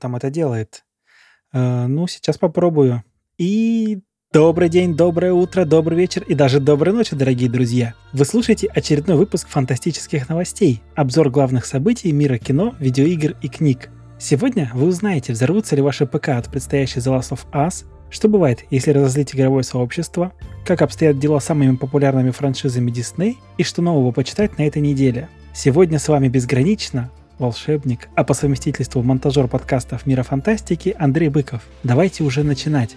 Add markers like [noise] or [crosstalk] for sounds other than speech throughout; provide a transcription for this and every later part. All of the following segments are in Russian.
там это делает? Э, ну, сейчас попробую. И добрый день, доброе утро, добрый вечер и даже доброй ночи, дорогие друзья. Вы слушаете очередной выпуск фантастических новостей. Обзор главных событий мира кино, видеоигр и книг. Сегодня вы узнаете, взорвутся ли ваши ПК от предстоящей The Last of Us, что бывает, если разозлить игровое сообщество, как обстоят дела с самыми популярными франшизами Disney и что нового почитать на этой неделе. Сегодня с вами безгранично волшебник, а по совместительству монтажер подкастов «Мира фантастики» Андрей Быков. Давайте уже начинать.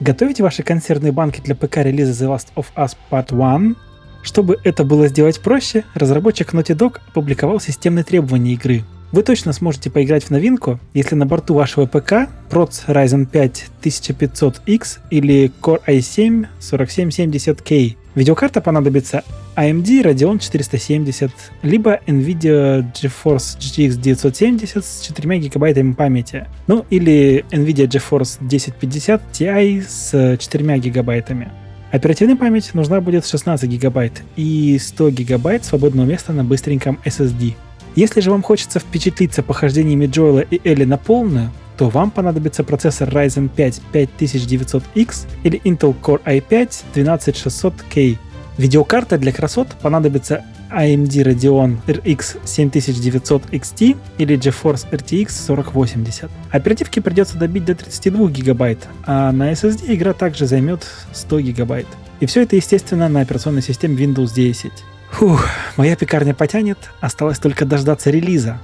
Готовите ваши консервные банки для ПК-релиза The Last of Us Part 1? Чтобы это было сделать проще, разработчик Naughty Dog опубликовал системные требования игры. Вы точно сможете поиграть в новинку, если на борту вашего ПК Proc Ryzen 5 1500X или Core i7 4770K. Видеокарта понадобится AMD Radeon 470, либо NVIDIA GeForce GTX 970 с 4 гигабайтами памяти, ну или NVIDIA GeForce 1050 Ti с 4 гигабайтами. Оперативная память нужна будет 16 гигабайт и 100 гигабайт свободного места на быстреньком SSD. Если же вам хочется впечатлиться похождениями Джоэла и Элли на полную, то вам понадобится процессор Ryzen 5 5900X или Intel Core i5 12600K Видеокарта для красот понадобится AMD Radeon RX 7900 XT или GeForce RTX 4080. Оперативки придется добить до 32 гигабайт, а на SSD игра также займет 100 гигабайт. И все это, естественно, на операционной системе Windows 10. Фух, моя пекарня потянет, осталось только дождаться релиза.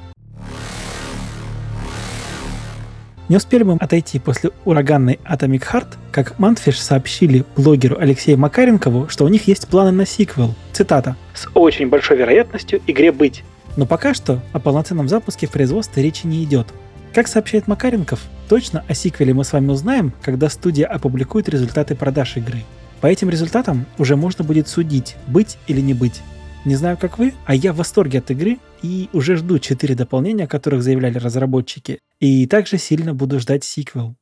Не успели мы отойти после ураганной Atomic Heart, как Mantfish сообщили блогеру Алексею Макаренкову, что у них есть планы на сиквел. Цитата. «С очень большой вероятностью игре быть». Но пока что о полноценном запуске в производстве речи не идет. Как сообщает Макаренков, точно о сиквеле мы с вами узнаем, когда студия опубликует результаты продаж игры. По этим результатам уже можно будет судить, быть или не быть. Не знаю, как вы, а я в восторге от игры и уже жду 4 дополнения, о которых заявляли разработчики. И также сильно буду ждать сиквел.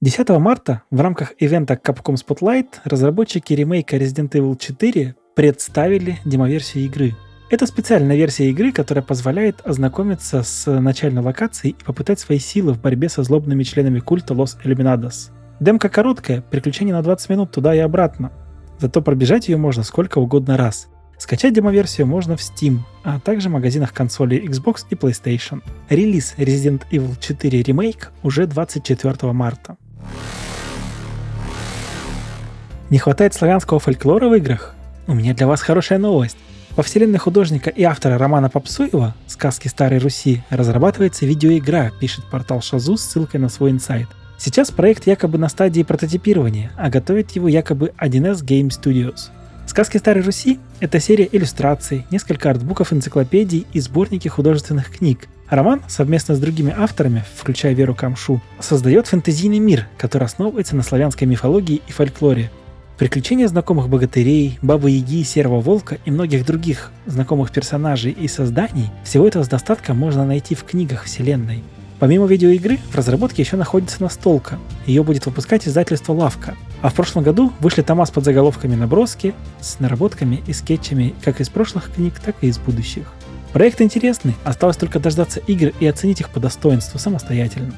10 марта в рамках ивента Capcom Spotlight разработчики ремейка Resident Evil 4 представили демоверсию игры. Это специальная версия игры, которая позволяет ознакомиться с начальной локацией и попытать свои силы в борьбе со злобными членами культа Los Illuminados. Демка короткая, приключение на 20 минут туда и обратно. Зато пробежать ее можно сколько угодно раз. Скачать демоверсию можно в Steam, а также в магазинах консолей Xbox и PlayStation. Релиз Resident Evil 4 Remake уже 24 марта. Не хватает славянского фольклора в играх? У меня для вас хорошая новость. Во вселенной художника и автора романа Попсуева «Сказки Старой Руси» разрабатывается видеоигра, пишет портал Шазу с ссылкой на свой инсайт. Сейчас проект якобы на стадии прототипирования, а готовит его якобы 1С Game Studios. Сказки Старой Руси – это серия иллюстраций, несколько артбуков энциклопедий и сборники художественных книг. Роман совместно с другими авторами, включая Веру Камшу, создает фэнтезийный мир, который основывается на славянской мифологии и фольклоре. Приключения знакомых богатырей, Бабы-Яги, Серого Волка и многих других знакомых персонажей и созданий – всего этого с достатком можно найти в книгах вселенной. Помимо видеоигры, в разработке еще находится настолка. Ее будет выпускать издательство Лавка. А в прошлом году вышли тома с подзаголовками наброски, с наработками и скетчами как из прошлых книг, так и из будущих. Проект интересный, осталось только дождаться игр и оценить их по достоинству самостоятельно.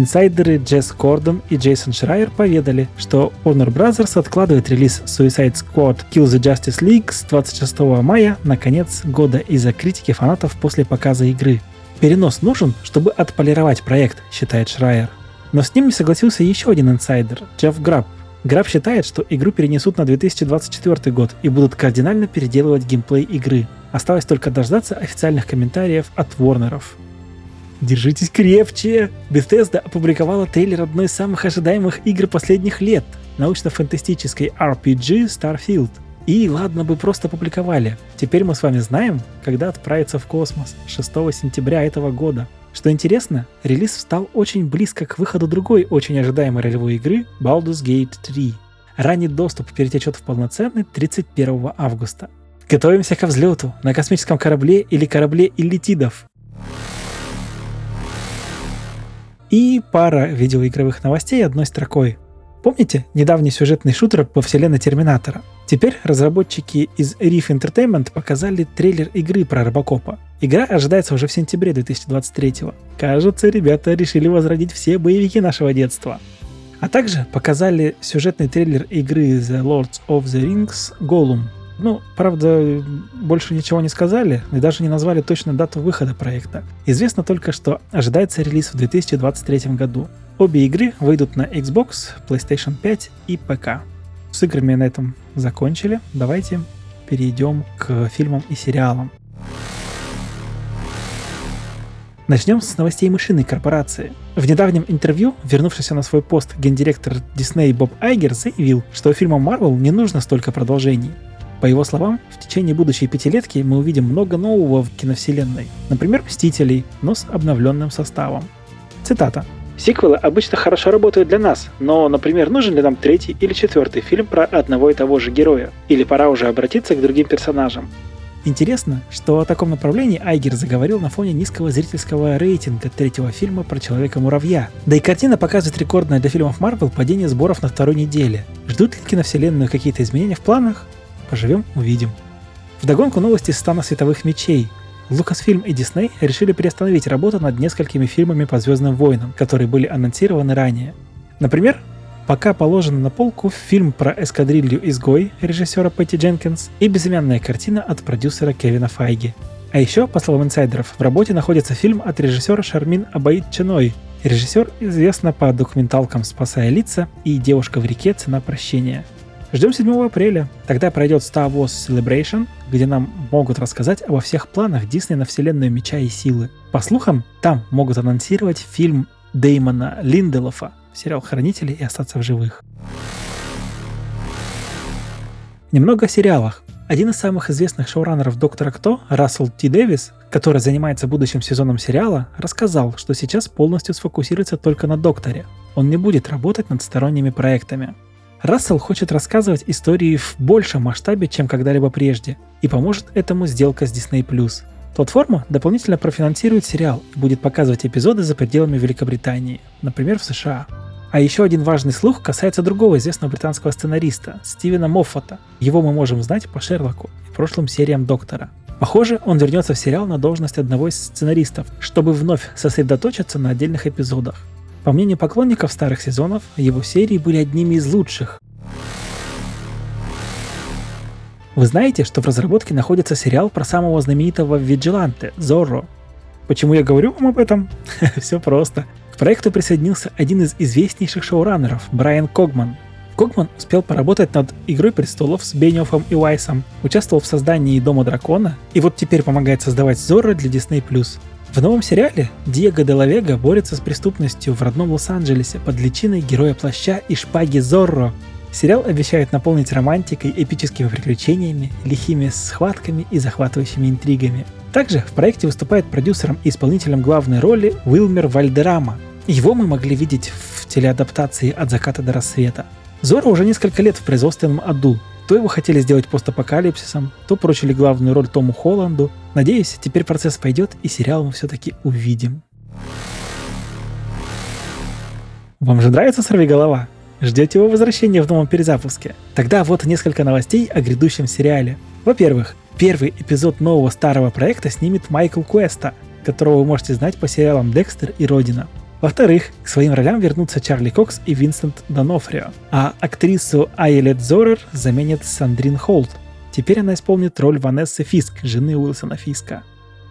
Инсайдеры Джесс Кордон и Джейсон Шрайер поведали, что Warner Bros. откладывает релиз Suicide Squad Kill the Justice League с 26 мая на конец года из-за критики фанатов после показа игры. Перенос нужен, чтобы отполировать проект, считает Шрайер. Но с ним не согласился еще один инсайдер, Джефф Граб. Граб считает, что игру перенесут на 2024 год и будут кардинально переделывать геймплей игры. Осталось только дождаться официальных комментариев от Ворнеров. Держитесь крепче! Bethesda опубликовала трейлер одной из самых ожидаемых игр последних лет – научно-фантастической RPG Starfield. И ладно бы просто публиковали. Теперь мы с вами знаем, когда отправиться в космос 6 сентября этого года. Что интересно, релиз встал очень близко к выходу другой очень ожидаемой ролевой игры Baldur's Gate 3. Ранний доступ перетечет в полноценный 31 августа. Готовимся ко взлету на космическом корабле или корабле Иллитидов. И пара видеоигровых новостей одной строкой. Помните недавний сюжетный шутер по вселенной Терминатора? Теперь разработчики из Reef Entertainment показали трейлер игры про Робокопа. Игра ожидается уже в сентябре 2023 Кажется, ребята решили возродить все боевики нашего детства. А также показали сюжетный трейлер игры The Lords of the Rings Gollum. Ну, правда, больше ничего не сказали и даже не назвали точную дату выхода проекта. Известно только, что ожидается релиз в 2023 году. Обе игры выйдут на Xbox, PlayStation 5 и ПК. С играми на этом закончили. Давайте перейдем к фильмам и сериалам. Начнем с новостей мышиной корпорации. В недавнем интервью, вернувшийся на свой пост гендиректор Disney Боб Айгер заявил, что фильмам Marvel не нужно столько продолжений. По его словам, в течение будущей пятилетки мы увидим много нового в киновселенной. Например, «Мстителей», но с обновленным составом. Цитата. Сиквелы обычно хорошо работают для нас, но, например, нужен ли нам третий или четвертый фильм про одного и того же героя? Или пора уже обратиться к другим персонажам? Интересно, что о таком направлении Айгер заговорил на фоне низкого зрительского рейтинга третьего фильма про Человека-муравья. Да и картина показывает рекордное для фильмов Марвел падение сборов на второй неделе. Ждут ли киновселенную какие-то изменения в планах? Поживем, увидим. Вдогонку новости стана световых мечей. Lucasfilm и Disney решили приостановить работу над несколькими фильмами по Звездным войнам, которые были анонсированы ранее. Например, пока положена на полку фильм про эскадрилью «Изгой» режиссера Пэтти Дженкинс и безымянная картина от продюсера Кевина Файги. А еще, по словам инсайдеров, в работе находится фильм от режиссера Шармин Абаид Ченой. Режиссер известна по документалкам «Спасая лица» и «Девушка в реке. Цена прощения». Ждем 7 апреля. Тогда пройдет Star Wars Celebration, где нам могут рассказать обо всех планах Дисней на вселенную Меча и Силы. По слухам, там могут анонсировать фильм Деймона Линделофа сериал «Хранители» и «Остаться в живых». Немного о сериалах. Один из самых известных шоураннеров «Доктора Кто», Рассел Т. Дэвис, который занимается будущим сезоном сериала, рассказал, что сейчас полностью сфокусируется только на «Докторе». Он не будет работать над сторонними проектами. Рассел хочет рассказывать истории в большем масштабе, чем когда-либо прежде, и поможет этому сделка с Disney+. Платформа дополнительно профинансирует сериал и будет показывать эпизоды за пределами Великобритании, например, в США. А еще один важный слух касается другого известного британского сценариста, Стивена Моффата. Его мы можем знать по Шерлоку и прошлым сериям Доктора. Похоже, он вернется в сериал на должность одного из сценаристов, чтобы вновь сосредоточиться на отдельных эпизодах. По мнению поклонников старых сезонов, его серии были одними из лучших, Вы знаете, что в разработке находится сериал про самого знаменитого Виджиланте, Зорро. Почему я говорю вам об этом? [laughs] Все просто. К проекту присоединился один из известнейших шоураннеров, Брайан Когман. Когман успел поработать над «Игрой престолов» с Бенниофом и Уайсом, участвовал в создании «Дома дракона» и вот теперь помогает создавать Зорро для Disney+. В новом сериале Диего де Лавега борется с преступностью в родном Лос-Анджелесе под личиной героя плаща и шпаги Зорро, Сериал обещает наполнить романтикой, эпическими приключениями, лихими схватками и захватывающими интригами. Также в проекте выступает продюсером и исполнителем главной роли Уилмер Вальдерама. Его мы могли видеть в телеадаптации «От заката до рассвета». Зора уже несколько лет в производственном аду. То его хотели сделать постапокалипсисом, то прочили главную роль Тому Холланду. Надеюсь, теперь процесс пойдет и сериал мы все-таки увидим. Вам же нравится «Сорви голова»? Ждете его возвращения в новом перезапуске? Тогда вот несколько новостей о грядущем сериале. Во-первых, первый эпизод нового старого проекта снимет Майкл Куэста, которого вы можете знать по сериалам «Декстер» и «Родина». Во-вторых, к своим ролям вернутся Чарли Кокс и Винсент Донофрио, а актрису Айлет Зорер заменит Сандрин Холт. Теперь она исполнит роль Ванессы Фиск, жены Уилсона Фиска.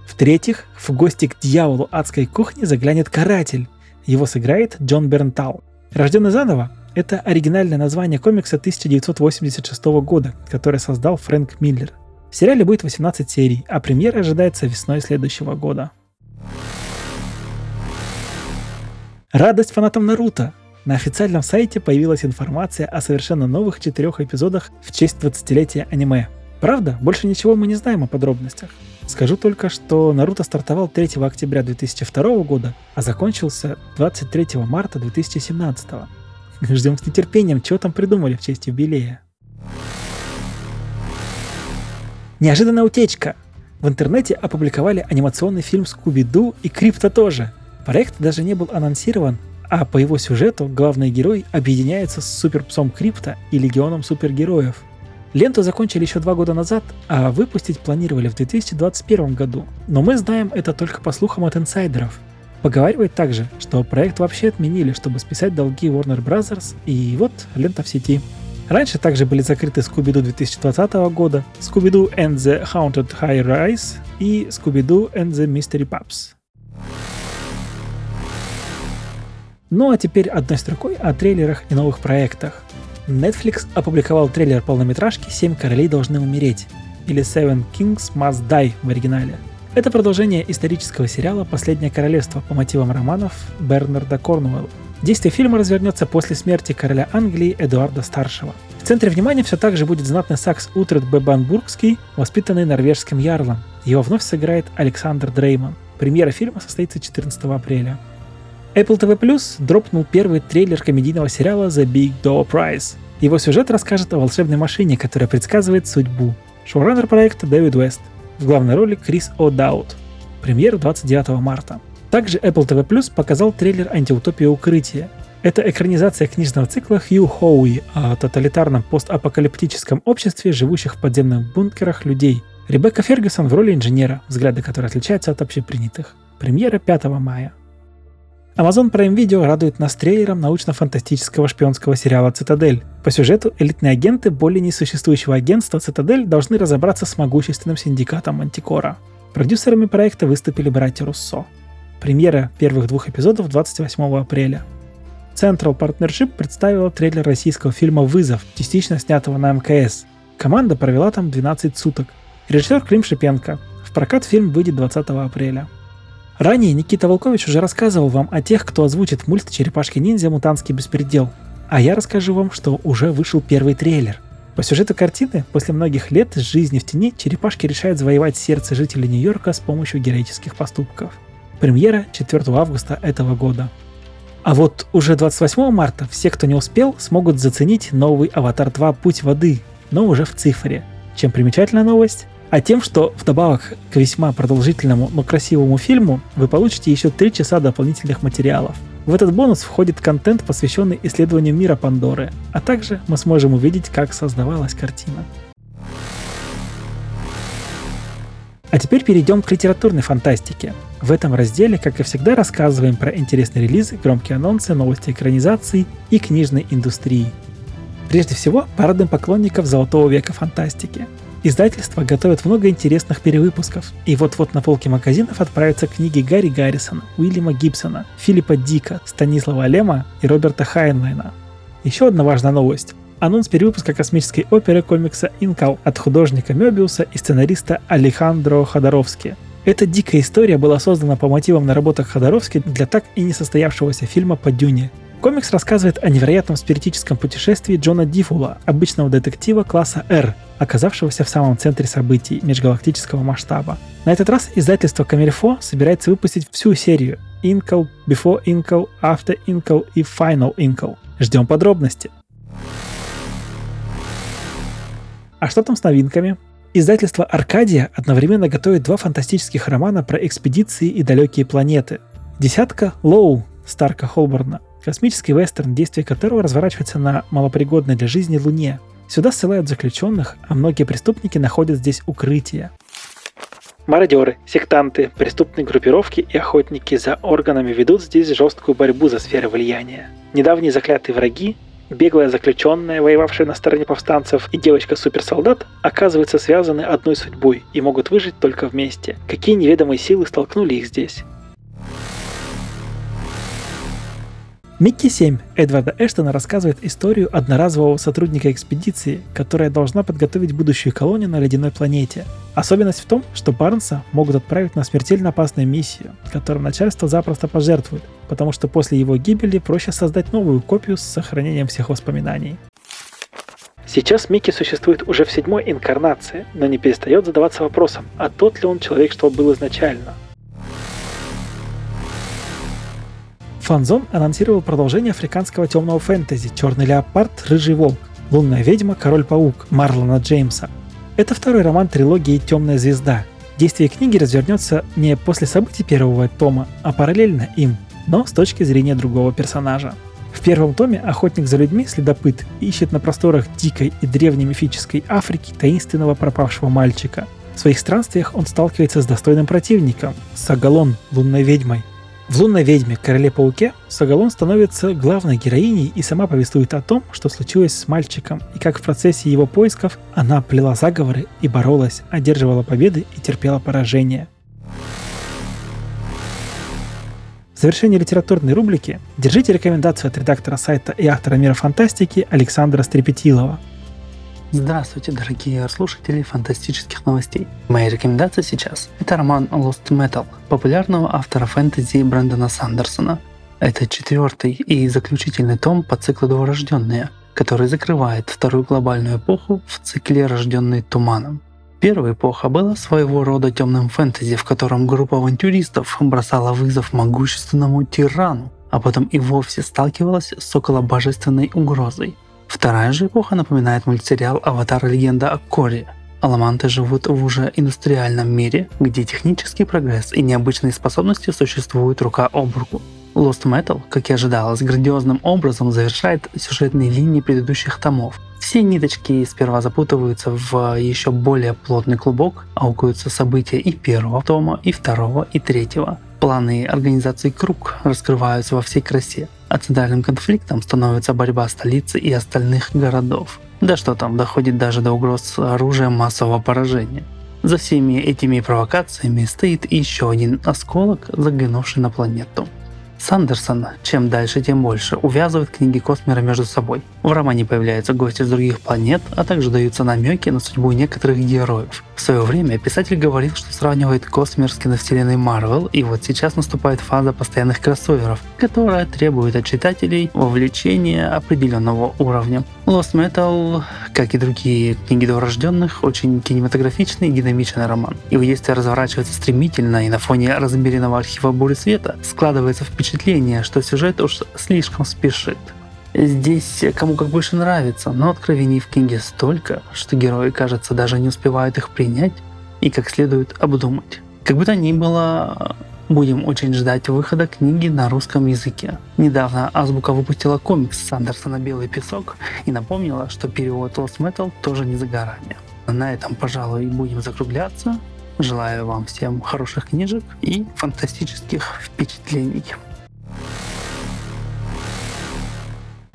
В-третьих, в гости к дьяволу адской кухни заглянет каратель. Его сыграет Джон Бернтал. Рожденный заново, это оригинальное название комикса 1986 года, который создал Фрэнк Миллер. В сериале будет 18 серий, а премьера ожидается весной следующего года. Радость фанатам Наруто! На официальном сайте появилась информация о совершенно новых четырех эпизодах в честь 20-летия аниме. Правда, больше ничего мы не знаем о подробностях. Скажу только, что Наруто стартовал 3 октября 2002 года, а закончился 23 марта 2017. Ждем с нетерпением, что там придумали в честь юбилея. Неожиданная утечка. В интернете опубликовали анимационный фильм «Скуби-Ду» и «Крипто» тоже. Проект даже не был анонсирован, а по его сюжету главный герой объединяется с суперпсом Крипто и легионом супергероев. Ленту закончили еще два года назад, а выпустить планировали в 2021 году. Но мы знаем это только по слухам от инсайдеров. Поговаривает также, что проект вообще отменили, чтобы списать долги Warner Bros. И вот лента в сети. Раньше также были закрыты Scooby-Doo 2020 года, Scooby-Doo and the Haunted High Rise и Scooby-Doo and the Mystery Pups. Ну а теперь одной строкой о трейлерах и новых проектах. Netflix опубликовал трейлер полнометражки «Семь королей должны умереть» или Seven Kings Must Die в оригинале. Это продолжение исторического сериала «Последнее королевство» по мотивам романов Бернарда Корнуэлла. Действие фильма развернется после смерти короля Англии Эдуарда Старшего. В центре внимания все так же будет знатный сакс Утред Бебанбургский, воспитанный норвежским ярлом. Его вновь сыграет Александр Дрейман. Премьера фильма состоится 14 апреля. Apple TV Plus дропнул первый трейлер комедийного сериала The Big Door Prize. Его сюжет расскажет о волшебной машине, которая предсказывает судьбу. Шоураннер проекта Дэвид Уэст. В главной роли Крис О'Даут. Премьера 29 марта. Также Apple TV Plus показал трейлер антиутопия укрытия. Это экранизация книжного цикла Хью Хоуи о тоталитарном постапокалиптическом обществе, живущих в подземных бункерах людей. Ребекка Фергюсон в роли инженера, взгляды которой отличаются от общепринятых. Премьера 5 мая. Amazon Prime Video радует нас трейлером научно-фантастического шпионского сериала «Цитадель». По сюжету элитные агенты более несуществующего агентства «Цитадель» должны разобраться с могущественным синдикатом Мантикора. Продюсерами проекта выступили братья Руссо. Премьера первых двух эпизодов 28 апреля. Central Partnership представила трейлер российского фильма «Вызов», частично снятого на МКС. Команда провела там 12 суток. Режиссер Клим Шипенко. В прокат фильм выйдет 20 апреля. Ранее Никита Волкович уже рассказывал вам о тех, кто озвучит мульт «Черепашки-ниндзя. Мутантский беспредел». А я расскажу вам, что уже вышел первый трейлер. По сюжету картины, после многих лет жизни в тени, черепашки решают завоевать сердце жителей Нью-Йорка с помощью героических поступков. Премьера 4 августа этого года. А вот уже 28 марта все, кто не успел, смогут заценить новый «Аватар 2. Путь воды», но уже в цифре. Чем примечательна новость? А тем, что вдобавок к весьма продолжительному, но красивому фильму, вы получите еще 3 часа дополнительных материалов. В этот бонус входит контент, посвященный исследованию мира Пандоры, а также мы сможем увидеть, как создавалась картина. А теперь перейдем к литературной фантастике. В этом разделе, как и всегда, рассказываем про интересные релизы, громкие анонсы, новости экранизаций и книжной индустрии. Прежде всего, парадным поклонников золотого века фантастики. Издательство готовит много интересных перевыпусков, и вот-вот на полке магазинов отправятся книги Гарри Гаррисона, Уильяма Гибсона, Филиппа Дика, Станислава Лема и Роберта Хайнлайна. Еще одна важная новость анонс перевыпуска космической оперы комикса «Инкал» от художника Мёбиуса и сценариста Алехандро Ходоровски. Эта дикая история была создана по мотивам наработок Ходоровски для так и не состоявшегося фильма по Дюне. Комикс рассказывает о невероятном спиритическом путешествии Джона Дифула, обычного детектива класса R, оказавшегося в самом центре событий межгалактического масштаба. На этот раз издательство Камильфо собирается выпустить всю серию Inkle, Before Inkle, After Inkle и Final Inkle. Ждем подробности. А что там с новинками? Издательство «Аркадия» одновременно готовит два фантастических романа про экспедиции и далекие планеты. Десятка «Лоу» Старка Холборна, космический вестерн, действие которого разворачивается на малопригодной для жизни Луне. Сюда ссылают заключенных, а многие преступники находят здесь укрытие. Мародеры, сектанты, преступные группировки и охотники за органами ведут здесь жесткую борьбу за сферы влияния. Недавние заклятые враги беглая заключенная, воевавшая на стороне повстанцев, и девочка-суперсолдат оказываются связаны одной судьбой и могут выжить только вместе. Какие неведомые силы столкнули их здесь? Микки 7 Эдварда Эштона рассказывает историю одноразового сотрудника экспедиции, которая должна подготовить будущую колонию на ледяной планете. Особенность в том, что Барнса могут отправить на смертельно опасную миссию, которую начальство запросто пожертвует, потому что после его гибели проще создать новую копию с сохранением всех воспоминаний. Сейчас Микки существует уже в седьмой инкарнации, но не перестает задаваться вопросом, а тот ли он человек, что был изначально – Фанзон анонсировал продолжение африканского темного фэнтези «Черный леопард, рыжий волк», «Лунная ведьма, король-паук» Марлона Джеймса. Это второй роман трилогии «Темная звезда». Действие книги развернется не после событий первого тома, а параллельно им, но с точки зрения другого персонажа. В первом томе охотник за людьми, следопыт, ищет на просторах дикой и древней мифической Африки таинственного пропавшего мальчика. В своих странствиях он сталкивается с достойным противником – Сагалон, лунной ведьмой. В «Лунной ведьме. Короле-пауке» Сагалон становится главной героиней и сама повествует о том, что случилось с мальчиком, и как в процессе его поисков она плела заговоры и боролась, одерживала победы и терпела поражение – В завершении литературной рубрики держите рекомендацию от редактора сайта и автора мира фантастики Александра Стрепетилова. Здравствуйте, дорогие слушатели фантастических новостей. Моя рекомендация сейчас – это роман Lost Metal популярного автора фэнтези Брэндона Сандерсона. Это четвертый и заключительный том по циклу «Дворожденные», который закрывает вторую глобальную эпоху в цикле «Рожденный туманом». Первая эпоха была своего рода темным фэнтези, в котором группа авантюристов бросала вызов могущественному тирану, а потом и вовсе сталкивалась с околобожественной угрозой. Вторая же эпоха напоминает мультсериал «Аватар. Легенда о Корре». Аламанты живут в уже индустриальном мире, где технический прогресс и необычные способности существуют рука об руку. Lost Metal, как и ожидалось, грандиозным образом завершает сюжетные линии предыдущих томов. Все ниточки сперва запутываются в еще более плотный клубок, аукаются события и первого тома, и второго, и третьего. Планы организации круг раскрываются во всей красе, а центральным конфликтом становится борьба столицы и остальных городов. Да что там, доходит даже до угроз оружия массового поражения. За всеми этими провокациями стоит еще один осколок, заглянувший на планету. Сандерсон, чем дальше, тем больше, увязывает книги Космера между собой. В романе появляются гости с других планет, а также даются намеки на судьбу некоторых героев. В свое время писатель говорил, что сравнивает Космер с киновселенной Марвел, и вот сейчас наступает фаза постоянных кроссоверов, которая требует от читателей вовлечения определенного уровня. Lost Metal, как и другие книги дворожденных, очень кинематографичный и динамичный роман. Его действие разворачивается стремительно, и на фоне размеренного архива Бури Света складывается впечатление, что сюжет уж слишком спешит. Здесь кому как больше нравится, но откровений в книге столько, что герои, кажется, даже не успевают их принять и как следует обдумать. Как бы то ни было, будем очень ждать выхода книги на русском языке. Недавно Азбука выпустила комикс Сандерсона «Белый песок» и напомнила, что перевод Lost Metal тоже не за горами. На этом, пожалуй, будем закругляться. Желаю вам всем хороших книжек и фантастических впечатлений.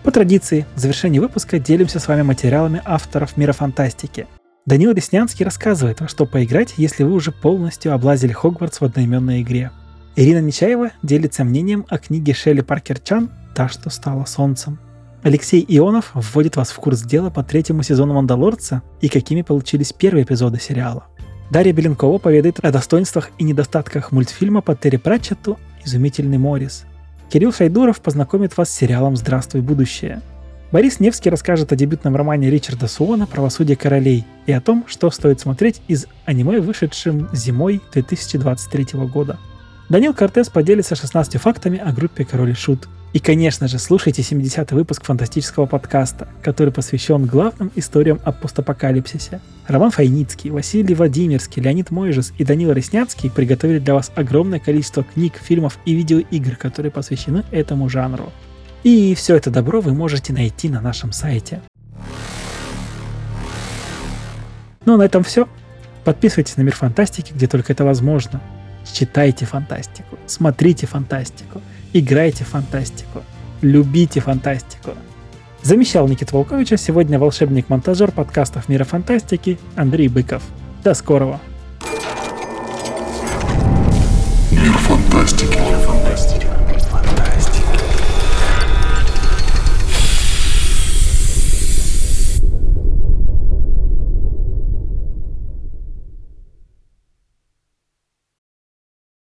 По традиции, в завершении выпуска делимся с вами материалами авторов мира фантастики. Данил Реснянский рассказывает, во что поиграть, если вы уже полностью облазили Хогвартс в одноименной игре. Ирина Нечаева делится мнением о книге Шелли Паркер Чан «Та, что стала солнцем». Алексей Ионов вводит вас в курс дела по третьему сезону «Мандалорца» и какими получились первые эпизоды сериала. Дарья Беленкова поведает о достоинствах и недостатках мультфильма по Терри Пратчетту «Изумительный Морис», Кирилл Шайдуров познакомит вас с сериалом «Здравствуй, будущее». Борис Невский расскажет о дебютном романе Ричарда Суона «Правосудие королей» и о том, что стоит смотреть из аниме, вышедшим зимой 2023 года. Данил Кортес поделится 16 фактами о группе Король и Шут. И, конечно же, слушайте 70-й выпуск фантастического подкаста, который посвящен главным историям о постапокалипсисе. Роман Файницкий, Василий Владимирский, Леонид Мойжес и Данил Ресняцкий приготовили для вас огромное количество книг, фильмов и видеоигр, которые посвящены этому жанру. И все это добро вы можете найти на нашем сайте. Ну а на этом все. Подписывайтесь на Мир Фантастики, где только это возможно. Читайте фантастику, смотрите фантастику, играйте фантастику, любите фантастику. Замещал Никита Волковича сегодня волшебник-монтажер подкастов Мира Фантастики Андрей Быков. До скорого! Мир фантастики. Мир фантастики.